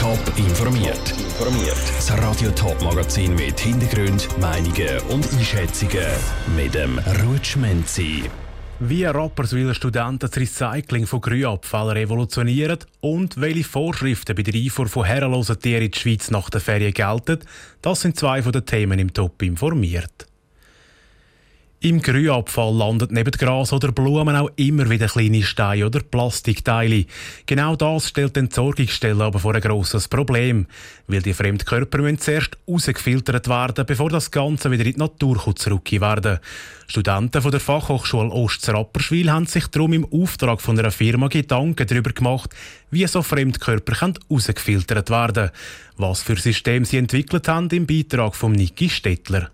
Top informiert. Informiert. Das Radio Top Magazin mit Hintergrund, Meinungen und Einschätzungen mit dem Rutschmenzi. Wie Rapperswiller Studenten das Recycling von Grünabfall revolutionieren und welche Vorschriften bei der Einfuhr von herrenlosen Tieren in die Schweiz nach der Ferien gelten, das sind zwei von den Themen im Top informiert. Im Grünabfall landet neben Gras oder Blumen auch immer wieder kleine Steine oder Plastikteile. Genau das stellt die Entsorgungsstelle aber vor ein grosses Problem, weil die Fremdkörper müssen zuerst rausgefiltert werden, bevor das Ganze wieder in die Natur zurückgehen werden. Studenten von der Fachhochschule Ost-Rapperswil haben sich darum im Auftrag von einer Firma Gedanken darüber gemacht, wie so Fremdkörper rausgefiltert werden können. Was für System sie entwickelt haben, im Beitrag von Niki Stettler.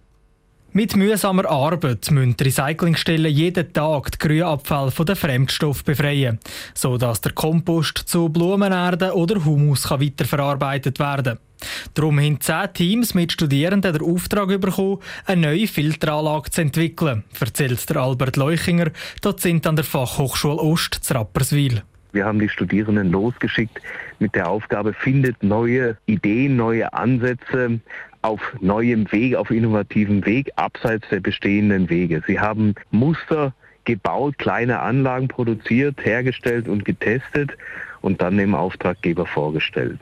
Mit mühsamer Arbeit müssen die Recyclingstellen jeden Tag die Grünabfälle von den Fremdstoff befreien, sodass der Kompost zu Blumenerde oder Humus weiterverarbeitet werden kann. Darum haben zehn Teams mit Studierenden den Auftrag bekommen, eine neue Filteranlage zu entwickeln, erzählt der Albert Leuchinger, Dozent an der Fachhochschule Ost zu Rapperswil. Wir haben die Studierenden losgeschickt mit der Aufgabe, findet neue Ideen, neue Ansätze, auf neuem Weg, auf innovativem Weg, abseits der bestehenden Wege. Sie haben Muster gebaut, kleine Anlagen produziert, hergestellt und getestet und dann dem Auftraggeber vorgestellt.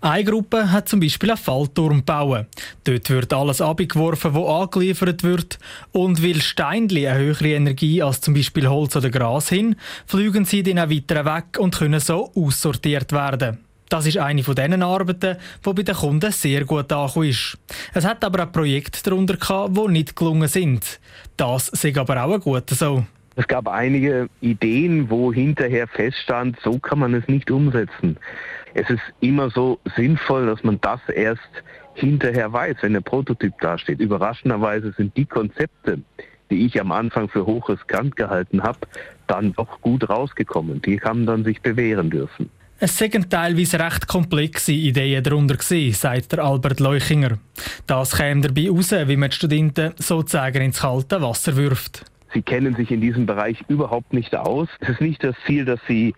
Eine Gruppe hat zum Beispiel einen Fallturm gebaut. Dort wird alles abgeworfen, was angeliefert wird. Und weil Steinli eine höhere Energie als zum Beispiel Holz oder Gras hin, fliegen sie dann auch weiter weg und können so aussortiert werden. Das ist eine von diesen Arbeiten, die bei den Kunden sehr gut angekommen ist. Es hat aber auch Projekte darunter gehabt, die nicht gelungen sind. Das ist aber auch ein guter so. Es gab einige Ideen, wo hinterher feststand, so kann man es nicht umsetzen. Es ist immer so sinnvoll, dass man das erst hinterher weiß, wenn der Prototyp dasteht. Überraschenderweise sind die Konzepte, die ich am Anfang für hochriskant gehalten habe, dann doch gut rausgekommen. Die haben dann sich bewähren dürfen. Es seien teilweise recht komplexe Ideen darunter gewesen, sagt der Albert Leuchinger. Das käme dabei raus, wie man die Studenten sozusagen ins kalte Wasser wirft. Sie kennen sich in diesem Bereich überhaupt nicht aus. Es ist nicht das Ziel, dass Sie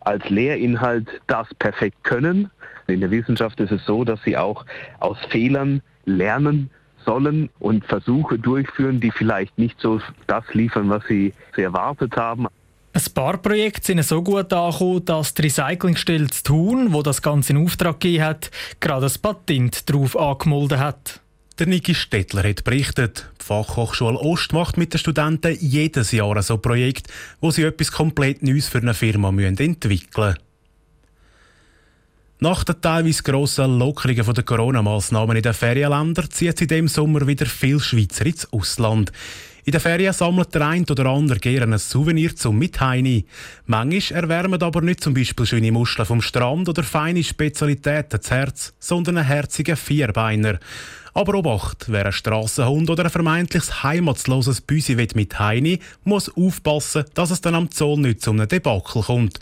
als Lehrinhalt das perfekt können. In der Wissenschaft ist es so, dass Sie auch aus Fehlern lernen sollen und Versuche durchführen, die vielleicht nicht so das liefern, was Sie erwartet haben. Ein paar Projekte sind so gut angekommen, dass die Recyclingstelle zu Thun, wo das Ganze in Auftrag gegeben hat, gerade ein Patent darauf angemeldet hat. Der Niki Stettler hat berichtet, die Fachhochschule Ost macht mit den Studenten jedes Jahr so ein Projekt, wo sie etwas komplett Neues für eine Firma entwickeln müssen. Nach den teilweise grossen Lockerungen der Corona-Massnahmen in den Ferienländern zieht sie diesem Sommer wieder viele Schweizer ins Ausland. In den Ferien sammelt der eine oder andere gerne ein Souvenir zum Mitheini. Manchmal erwärmen aber nicht zum Beispiel schöne Muscheln vom Strand oder feine Spezialitäten das Herz, sondern einen herzigen Vierbeiner. Aber Obacht, wer ein Strassenhund oder ein vermeintliches heimatsloses Büsi mit Heini, muss aufpassen, dass es dann am Zoll nicht zu einem Debakel kommt.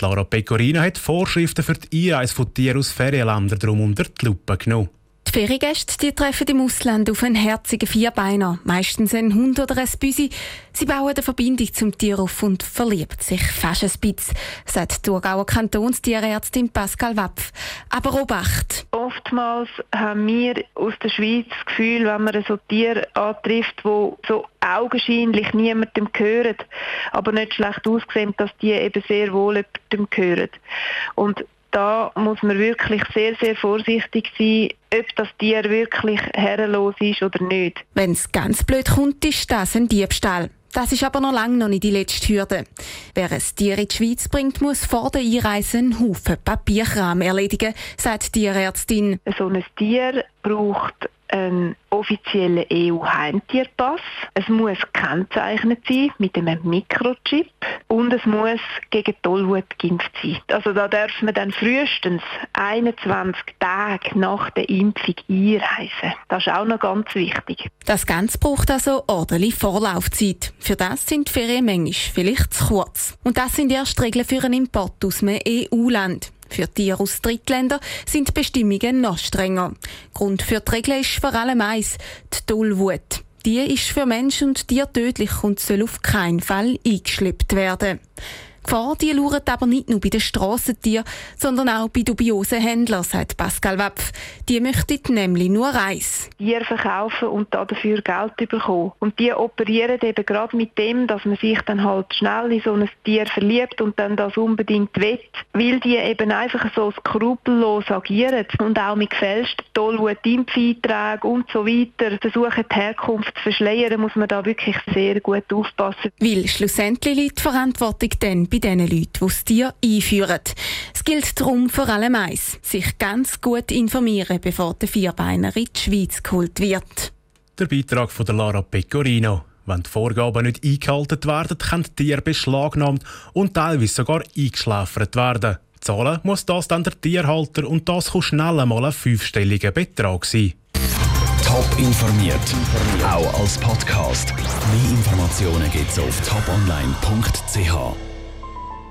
Laura Pecorino hat Vorschriften für die Einreise von Tieren aus Ferienländern drum unter die Lupe genommen. Die Feriengäste die treffen im Ausland auf einen herzigen Vierbeiner, meistens einen Hund oder ein Büsi. Sie bauen eine Verbindung zum Tier auf und verliebt sich fast ein bisschen, sagt die Thurgauer Kantonstierärztin Pascal Wapf. Aber Obacht! Oftmals haben wir aus der Schweiz das Gefühl, wenn man so Tiere antrifft, die so augenscheinlich niemandem gehören, aber nicht schlecht aussehen, dass die eben sehr wohl jemandem gehören. Und da muss man wirklich sehr, sehr vorsichtig sein, ob das Tier wirklich herrenlos ist oder nicht. Wenn es ganz blöd kommt, ist das ein Diebstahl. Das ist aber noch lange noch nicht die letzte Hürde. Wer ein Tier in die Schweiz bringt, muss vor der Einreise einen Haufen Papierkram erledigen, sagt die Tierärztin. So ein Tier braucht einen offiziellen EU-Heimtierpass. Es muss gekennzeichnet sein mit einem Mikrochip und es muss gegen Tollwut geimpft sein. Also da darf man dann frühestens 21 Tage nach der Impfung einreisen. Das ist auch noch ganz wichtig. Das Ganze braucht also ordentlich Vorlaufzeit. Für das sind Ferien manchmal vielleicht zu kurz. Und das sind erst Regeln für einen Import aus einem EU-Land. Für Tiere aus Drittländern sind die Bestimmungen noch strenger. Grund für die Regeln ist vor allem eins, die Tollwut. Die ist für Mensch und Tier tödlich und soll auf keinen Fall eingeschleppt werden. Gefahr die lauert aber nicht nur bei den Strassentieren, sondern auch bei dubiosen Händlern, sagt Pascal Wapf. Die möchten nämlich nur Reis. Tiere verkaufen und dafür Geld bekommen. Und die operieren eben gerade mit dem, dass man sich dann halt schnell in so ein Tier verliebt und dann das unbedingt will, weil die eben einfach so skrupellos agieren und auch mit gefälschten Tollwut-Impfeinträgen und so weiter versuchen, die Herkunft zu verschleiern, muss man da wirklich sehr gut aufpassen. Weil schlussendlich liegt die Verantwortung dann bei den Leuten, die das Tier einführen. Es gilt darum vor allem eins, sich ganz gut informieren, bevor der Vierbeiner in die Schweiz geholt wird. Der Beitrag von Lara Pecorino. Wenn die Vorgaben nicht eingehalten werden, können die Tiere beschlagnahmt und teilweise sogar eingeschläfert werden. Zahlen muss das dann der Tierhalter und das kann schnell einmal ein fünfstelliger Betrag sein. Top informiert, auch als Podcast. Mehr Informationen gibt es auf toponline.ch.